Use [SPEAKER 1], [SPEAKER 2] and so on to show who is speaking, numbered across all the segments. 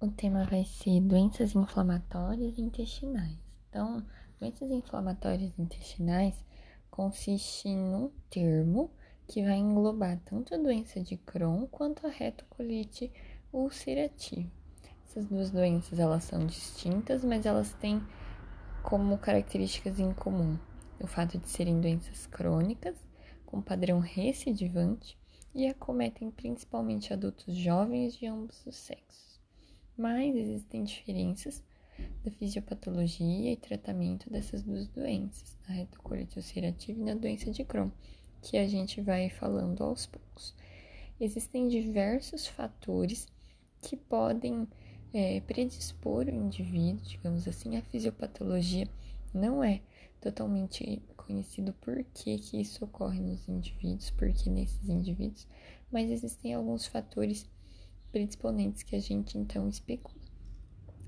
[SPEAKER 1] O tema vai ser doenças inflamatórias intestinais. Então, doenças inflamatórias intestinais consiste num termo que vai englobar tanto a doença de Crohn quanto a retocolite ulcerativa. Essas duas doenças elas são distintas, mas elas têm como características em comum o fato de serem doenças crônicas com padrão recidivante e acometem principalmente adultos jovens de ambos os sexos. Mas existem diferenças da fisiopatologia e tratamento dessas duas doenças, na retocolite ulcerativa e na doença de Crohn, que a gente vai falando aos poucos. Existem diversos fatores que podem é, predispor o indivíduo, digamos assim, a fisiopatologia não é totalmente conhecido por que, que isso ocorre nos indivíduos, porque nesses indivíduos, mas existem alguns fatores predisponentes que a gente então especula.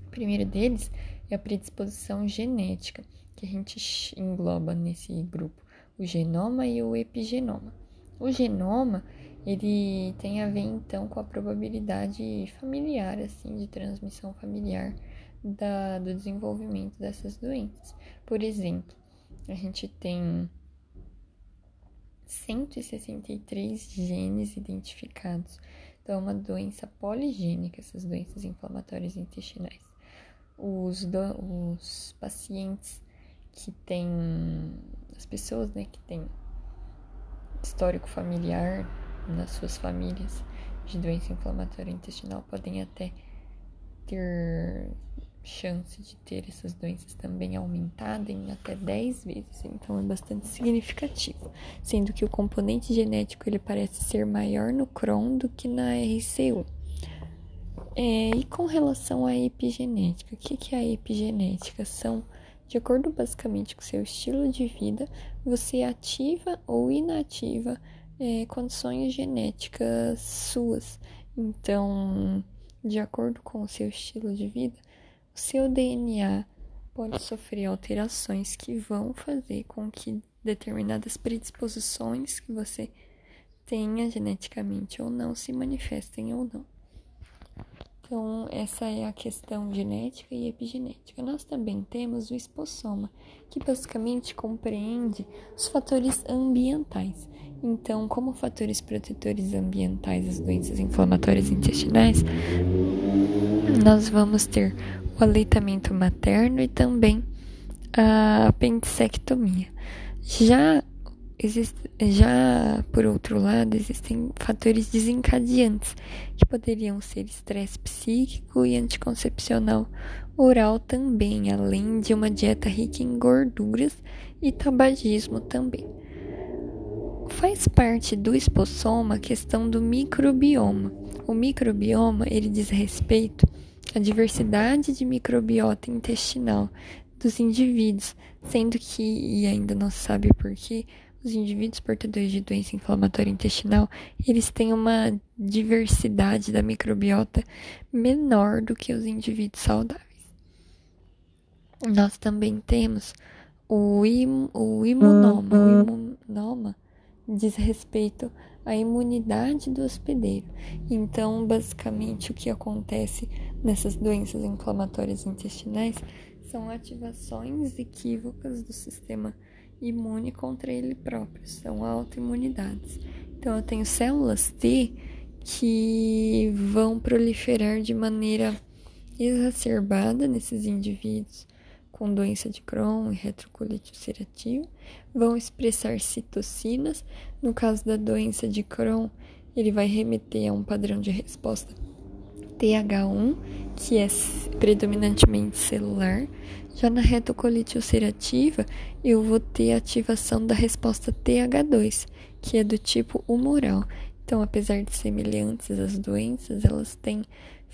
[SPEAKER 1] O primeiro deles é a predisposição genética, que a gente engloba nesse grupo o genoma e o epigenoma. O genoma, ele tem a ver então com a probabilidade familiar, assim, de transmissão familiar da, do desenvolvimento dessas doenças. Por exemplo, a gente tem 163 genes identificados. Então, é uma doença poligênica, essas doenças inflamatórias intestinais. Os, do, os pacientes que têm, as pessoas né, que têm histórico familiar nas suas famílias de doença inflamatória intestinal podem até ter chance de ter essas doenças também aumentada em até 10 vezes, então é bastante significativo, sendo que o componente genético ele parece ser maior no Crohn do que na RCU. É, e com relação à epigenética, o que, que é a epigenética? São, de acordo basicamente com seu estilo de vida, você ativa ou inativa é, condições genéticas suas. Então, de acordo com o seu estilo de vida, seu DNA pode sofrer alterações que vão fazer com que determinadas predisposições que você tenha geneticamente ou não se manifestem ou não. Então, essa é a questão genética e epigenética. Nós também temos o espossoma, que basicamente compreende os fatores ambientais. Então, como fatores protetores ambientais das doenças inflamatórias intestinais, nós vamos ter o aleitamento materno e também a apendicectomia. Já, já por outro lado, existem fatores desencadeantes que poderiam ser estresse psíquico e anticoncepcional oral também, além de uma dieta rica em gorduras e tabagismo também. Faz parte do espossoma a questão do microbioma. O microbioma, ele diz respeito a diversidade de microbiota intestinal dos indivíduos, sendo que, e ainda não se sabe por que, os indivíduos portadores de doença inflamatória intestinal, eles têm uma diversidade da microbiota menor do que os indivíduos saudáveis. Nós também temos o, im, o imunoma. O imunoma diz respeito à imunidade do hospedeiro. Então, basicamente, o que acontece nessas doenças inflamatórias intestinais são ativações equívocas do sistema imune contra ele próprio, são autoimunidades. Então, eu tenho células T que vão proliferar de maneira exacerbada nesses indivíduos com doença de Crohn e retrocolite ulcerativa, vão expressar citocinas. No caso da doença de Crohn, ele vai remeter a um padrão de resposta TH1, que é predominantemente celular. Já na retocolite ulcerativa, eu vou ter ativação da resposta TH2, que é do tipo humoral. Então, apesar de semelhantes as doenças, elas têm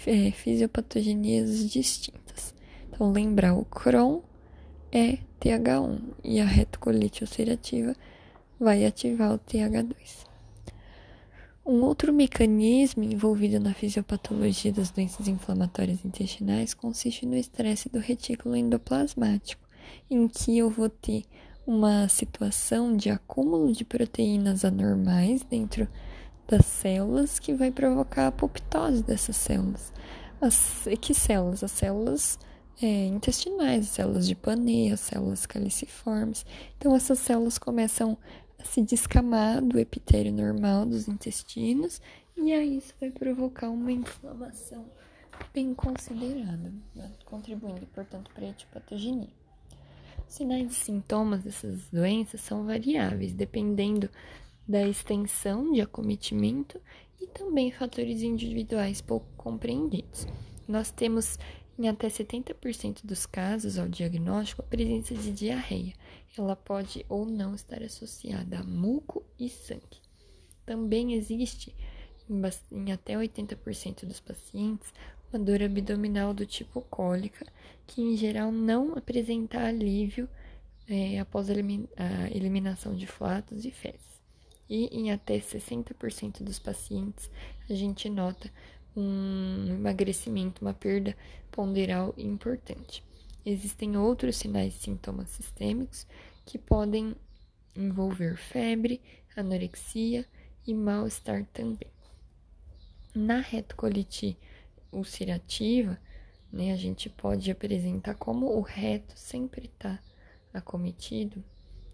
[SPEAKER 1] é, fisiopatogenias distintas. Então, lembrar o Crohn é TH1 e a retocolite ulcerativa vai ativar o TH2. Um outro mecanismo envolvido na fisiopatologia das doenças inflamatórias intestinais consiste no estresse do retículo endoplasmático, em que eu vou ter uma situação de acúmulo de proteínas anormais dentro das células que vai provocar a apoptose dessas células. As que células? As células é, intestinais, células de Panea, células caliciformes. Então, essas células começam a se descamar do epitélio normal dos intestinos e aí isso vai provocar uma inflamação bem considerada, né? contribuindo, portanto, para a etiopatogenia. Sinais e sintomas dessas doenças são variáveis, dependendo da extensão de acometimento e também fatores individuais pouco compreendidos. Nós temos em até 70% dos casos ao diagnóstico a presença de diarreia. Ela pode ou não estar associada a muco e sangue. Também existe em, até 80% dos pacientes uma dor abdominal do tipo cólica, que em geral não apresenta alívio é, após a eliminação de flatos e fezes. E em até 60% dos pacientes, a gente nota um emagrecimento, uma perda ponderal importante. Existem outros sinais e sintomas sistêmicos que podem envolver febre, anorexia e mal-estar também. Na retocolite ulcerativa, né, a gente pode apresentar como o reto sempre está acometido,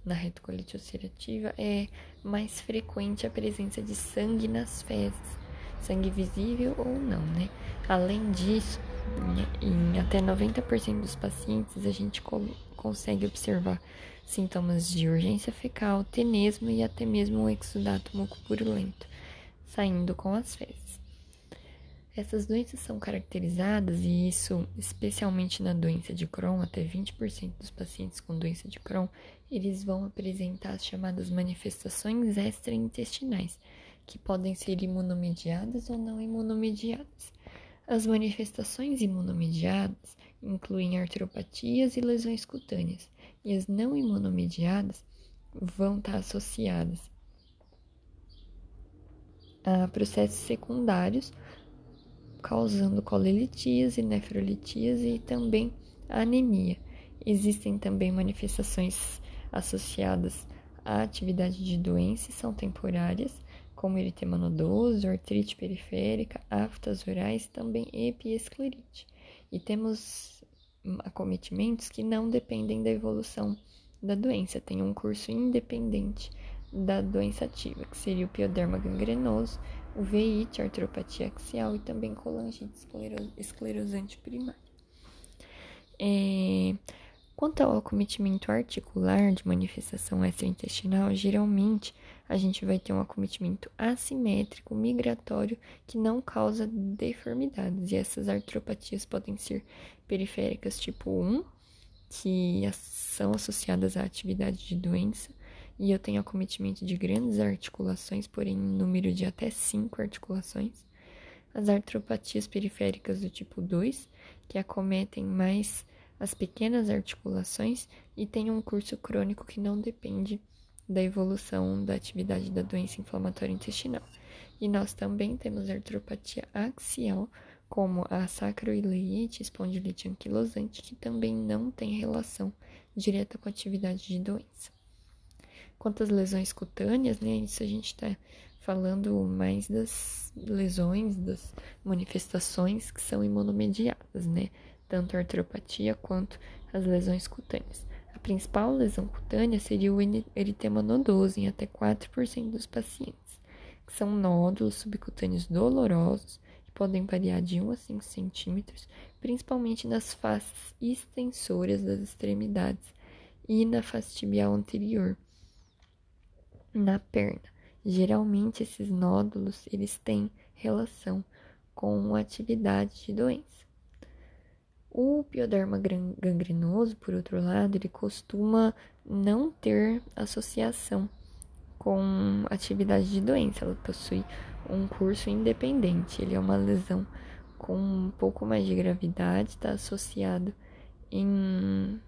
[SPEAKER 1] na retocolite ulcerativa, é mais frequente a presença de sangue nas fezes, sangue visível ou não, né? Além disso, em até 90% dos pacientes, a gente consegue observar sintomas de urgência fecal, tenesmo e até mesmo um exudato mucopurulento, saindo com as fezes. Essas doenças são caracterizadas, e isso especialmente na doença de Crohn, até 20% dos pacientes com doença de Crohn, eles vão apresentar as chamadas manifestações extraintestinais, que podem ser imunomediadas ou não imunomediadas. As manifestações imunomediadas incluem arteropatias e lesões cutâneas, e as não imunomediadas vão estar associadas a processos secundários causando colelitíase, nefrolitíase e também anemia. Existem também manifestações associadas à atividade de doenças, são temporárias, como eritema nodoso, artrite periférica, aftas orais, também epiesclerite. E temos acometimentos que não dependem da evolução da doença, tem um curso independente da doença ativa, que seria o pioderma gangrenoso, o VIT, artropatia axial e também colangite esclerosante primária. É, quanto ao acometimento articular de manifestação extraintestinal, geralmente a gente vai ter um acometimento assimétrico migratório que não causa deformidades, e essas artropatias podem ser periféricas tipo 1, que são associadas à atividade de doença, e eu tenho acometimento de grandes articulações, porém em número de até 5 articulações. As artropatias periféricas do tipo 2, que acometem mais as pequenas articulações e tem um curso crônico que não depende da evolução da atividade da doença inflamatória intestinal. E nós também temos artropatia axial, como a sacroileite espondilite anquilosante, que também não tem relação direta com a atividade de doença. Quanto às lesões cutâneas, né, isso a gente está falando mais das lesões, das manifestações que são imunomediadas, né? Tanto a artropatia quanto as lesões cutâneas. A principal lesão cutânea seria o eritema nodoso em até 4% dos pacientes, que são nódulos subcutâneos dolorosos que podem variar de 1 a 5 centímetros, principalmente nas faces extensoras das extremidades e na face tibial anterior na perna. Geralmente esses nódulos eles têm relação com atividade de doença. O pioderma gangrenoso, por outro lado, ele costuma não ter associação com atividade de doença. Ela possui um curso independente. Ele é uma lesão com um pouco mais de gravidade, está associado em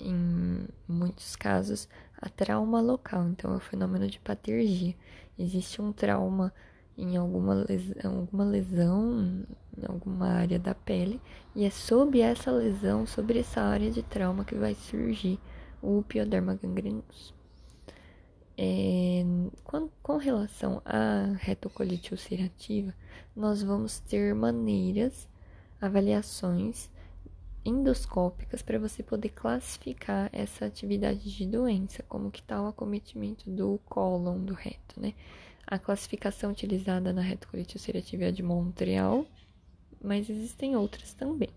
[SPEAKER 1] em muitos casos, a trauma local. Então, é o fenômeno de patergia. Existe um trauma em alguma lesão, alguma lesão em alguma área da pele, e é sob essa lesão, sobre essa área de trauma, que vai surgir o pioderma gangrenos. É, com, com, relação à retocolite ulcerativa, nós vamos ter maneiras, avaliações endoscópicas para você poder classificar essa atividade de doença, como que está o acometimento do cólon, do reto, né? A classificação utilizada na retocolite ulcerativa é a de Montreal, mas existem outras também.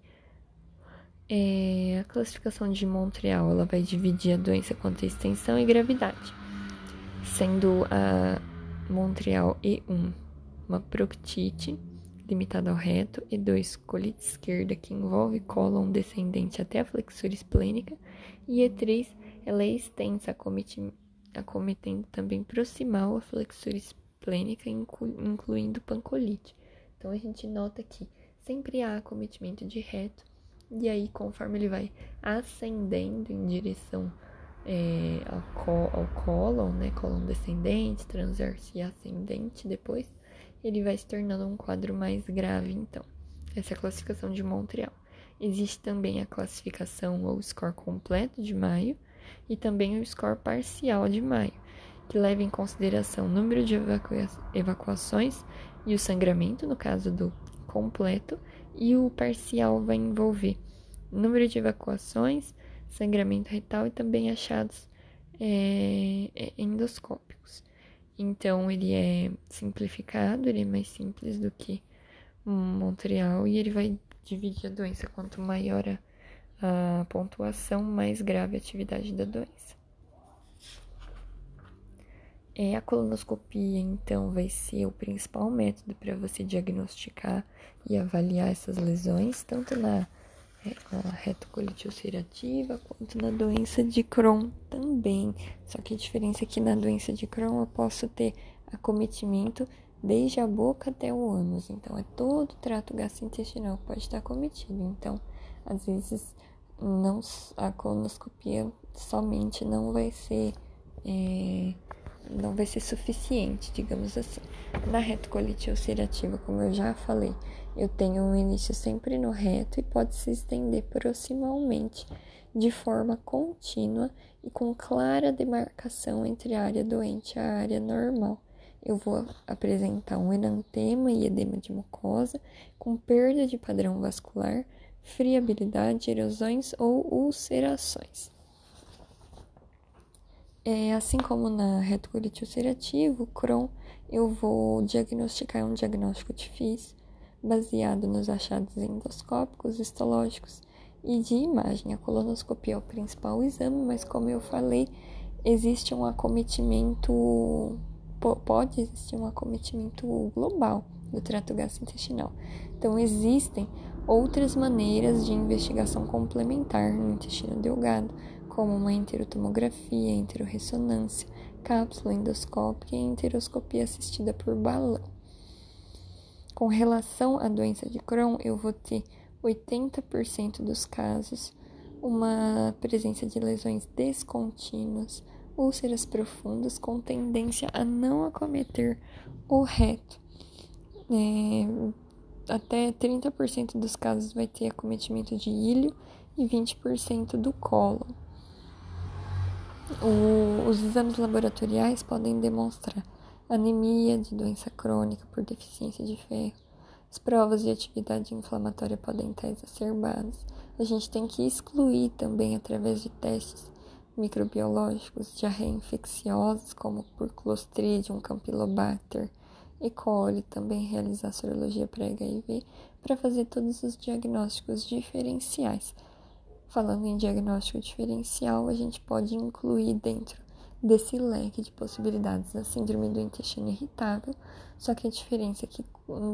[SPEAKER 1] É, a classificação de Montreal ela vai dividir a doença quanto a extensão e gravidade, sendo a Montreal E1 uma proctite limitada ao reto, e 2 colite esquerda que envolve cólon descendente até a flexura esplênica, e E3 ela é extensa, acometendo também proximal a flexura esplênica, incluindo pancolite. Então a gente nota que sempre há acometimento de reto e aí, conforme ele vai ascendendo em direção é, ao, có, ao cólon, né? Cólon descendente, transverso e ascendente depois, ele vai se tornando um quadro mais grave, então. Essa é a classificação de Montreal. Existe também a classificação ou score completo de Maio e também o score parcial de Maio, que leva em consideração o número de evacua evacuações e o sangramento, no caso do completo, e o parcial vai envolver número de evacuações, sangramento retal e também achados é, endoscópicos. Então, ele é simplificado, ele é mais simples do que Montreal e ele vai dividir a doença. Quanto maior a, a pontuação, mais grave atividade da doença. É, a colonoscopia, então, vai ser o principal método para você diagnosticar e avaliar essas lesões, tanto na, é, na retocolite ulcerativa quanto na doença de Crohn também. Só que a diferença é que na doença de Crohn eu posso ter acometimento desde a boca até o ânus. Então, é todo o trato gastrointestinal que pode estar acometido. Então, às vezes, não, a colonoscopia somente não vai ser. É, não vai ser suficiente, digamos assim. Na retocolite ulcerativa, como eu já falei, eu tenho um início sempre no reto e pode se estender proximalmente, de forma contínua e com clara demarcação entre a área doente e a área normal. Eu vou apresentar um enantema e edema de mucosa, com perda de padrão vascular, friabilidade, erosões ou ulcerações. É, assim como na retocolite ulcerativa, o Crohn, eu vou diagnosticar um diagnóstico difícil, baseado nos achados endoscópicos, histológicos e de imagem. A colonoscopia é o principal exame, mas como eu falei, existe um acometimento, pode existir um acometimento global do trato gastrointestinal. Então, existem outras maneiras de investigação complementar no intestino delgado, como uma enterotomografia, enteroressonância, cápsula endoscópica e enteroscopia assistida por balão. Com relação à doença de Crohn, eu vou ter 80% dos casos uma presença de lesões descontínuas, úlceras profundas com tendência a não acometer o reto. É, até 30% dos casos vai ter acometimento de ilho e 20% do colo. O, os exames laboratoriais podem demonstrar anemia de doença crônica por deficiência de ferro. As provas de atividade inflamatória podem estar exacerbadas. A gente tem que excluir também, através de testes microbiológicos, diarreia infecciosas, como por Clostridium, Campylobacter, E. coli, também realizar sorologia para HIV, para fazer todos os diagnósticos diferenciais Falando em diagnóstico diferencial, a gente pode incluir dentro desse leque de possibilidades a síndrome do intestino irritável, só que a diferença é que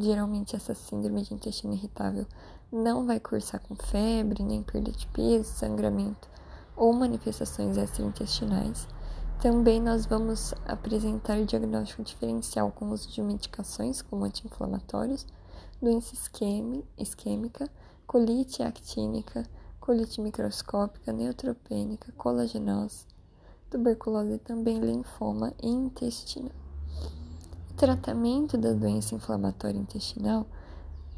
[SPEAKER 1] geralmente essa síndrome de intestino irritável não vai cursar com febre, nem perda de peso, sangramento ou manifestações extraintestinais. Também nós vamos apresentar diagnóstico diferencial com uso de medicações como anti-inflamatórios, doença isquêmica, colite actínica, colite microscópica, neutropênica, colagenose, tuberculose e também linfoma intestinal. O tratamento da doença inflamatória intestinal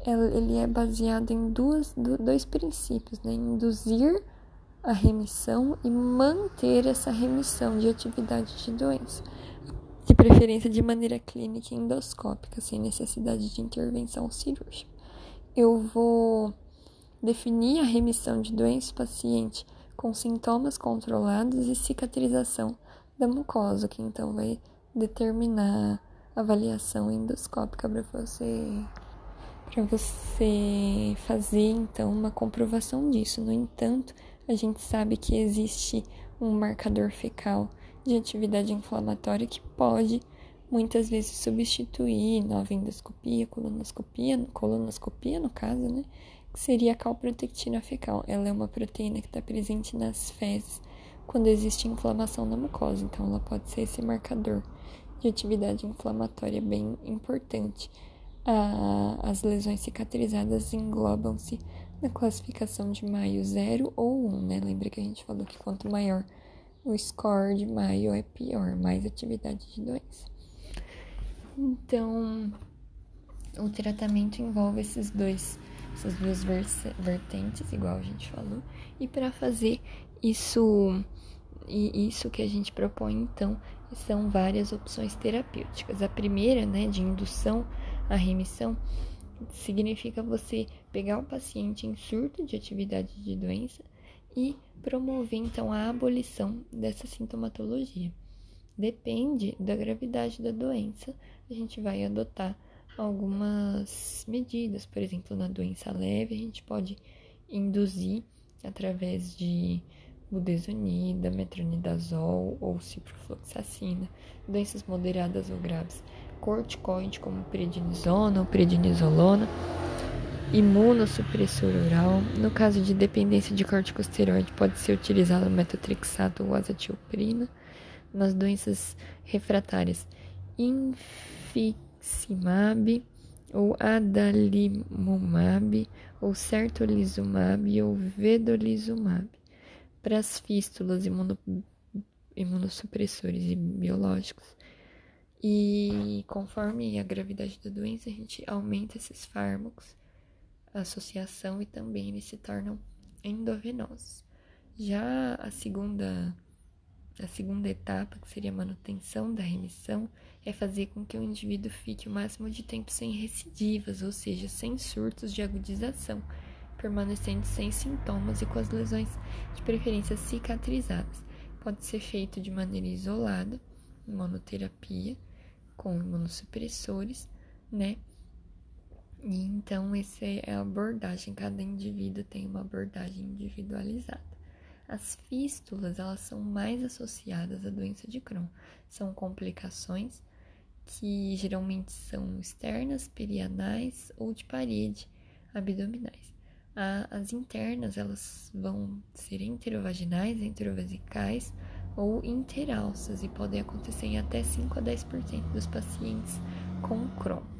[SPEAKER 1] ele é baseado em duas, dois princípios, né? induzir a remissão e manter essa remissão de atividade de doença. preferência de maneira clínica e endoscópica, sem necessidade de intervenção cirúrgica. Eu vou definir a remissão de doença paciente com sintomas controlados e cicatrização da mucosa, que então vai determinar a avaliação endoscópica para você para você fazer então uma comprovação disso. No entanto, a gente sabe que existe um marcador fecal de atividade inflamatória que pode muitas vezes substituir nova endoscopia, colonoscopia, colonoscopia no caso, né? Que seria a calprotectina fecal. Ela é uma proteína que está presente nas fezes quando existe inflamação na mucosa, então ela pode ser esse marcador de atividade inflamatória bem importante. Ah, as lesões cicatrizadas englobam-se na classificação de Maio 0 ou 1, né? Lembra que a gente falou que quanto maior o score de Maio é pior, mais atividade de doença. Então, o tratamento envolve esses dois, essas duas vertentes, igual a gente falou, e para fazer isso e isso que a gente propõe então são várias opções terapêuticas. A primeira, né, de indução à remissão, significa você pegar o paciente em surto de atividade de doença e promover então a abolição dessa sintomatologia. Depende da gravidade da doença, a gente vai adotar algumas medidas, por exemplo, na doença leve, a gente pode induzir através de budesonida, metronidazol ou ciprofloxacina, doenças moderadas ou graves, corticoide como prednisona ou prednisolona, imunossupressor oral. No caso de dependência de corticosteroide, pode ser utilizado metotrexato ou azatioprina. Nas doenças refratárias, infliximab ou adalimumab ou certolizumab ou vedolizumab. Para as fístulas imuno, imunossupressores e biológicos, e conforme a gravidade da doença, a gente aumenta esses fármacos associação e também eles se tornam endovenosos. Já a segunda a segunda etapa, que seria a manutenção da remissão, é fazer com que o indivíduo fique o máximo de tempo sem recidivas, ou seja, sem surtos de agudização, permanecendo sem sintomas e com as lesões de preferência cicatrizadas. Pode ser feito de maneira isolada, monoterapia, com imunossupressores, né? E então, essa é a abordagem, cada indivíduo tem uma abordagem individualizada. As fístulas, elas são mais associadas à doença de Crohn. São complicações que geralmente são externas, perianais ou de parede abdominais. As internas, elas vão ser enterovaginais, enterovesicais ou interalças e podem acontecer em até 5 a 10% dos pacientes com Crohn.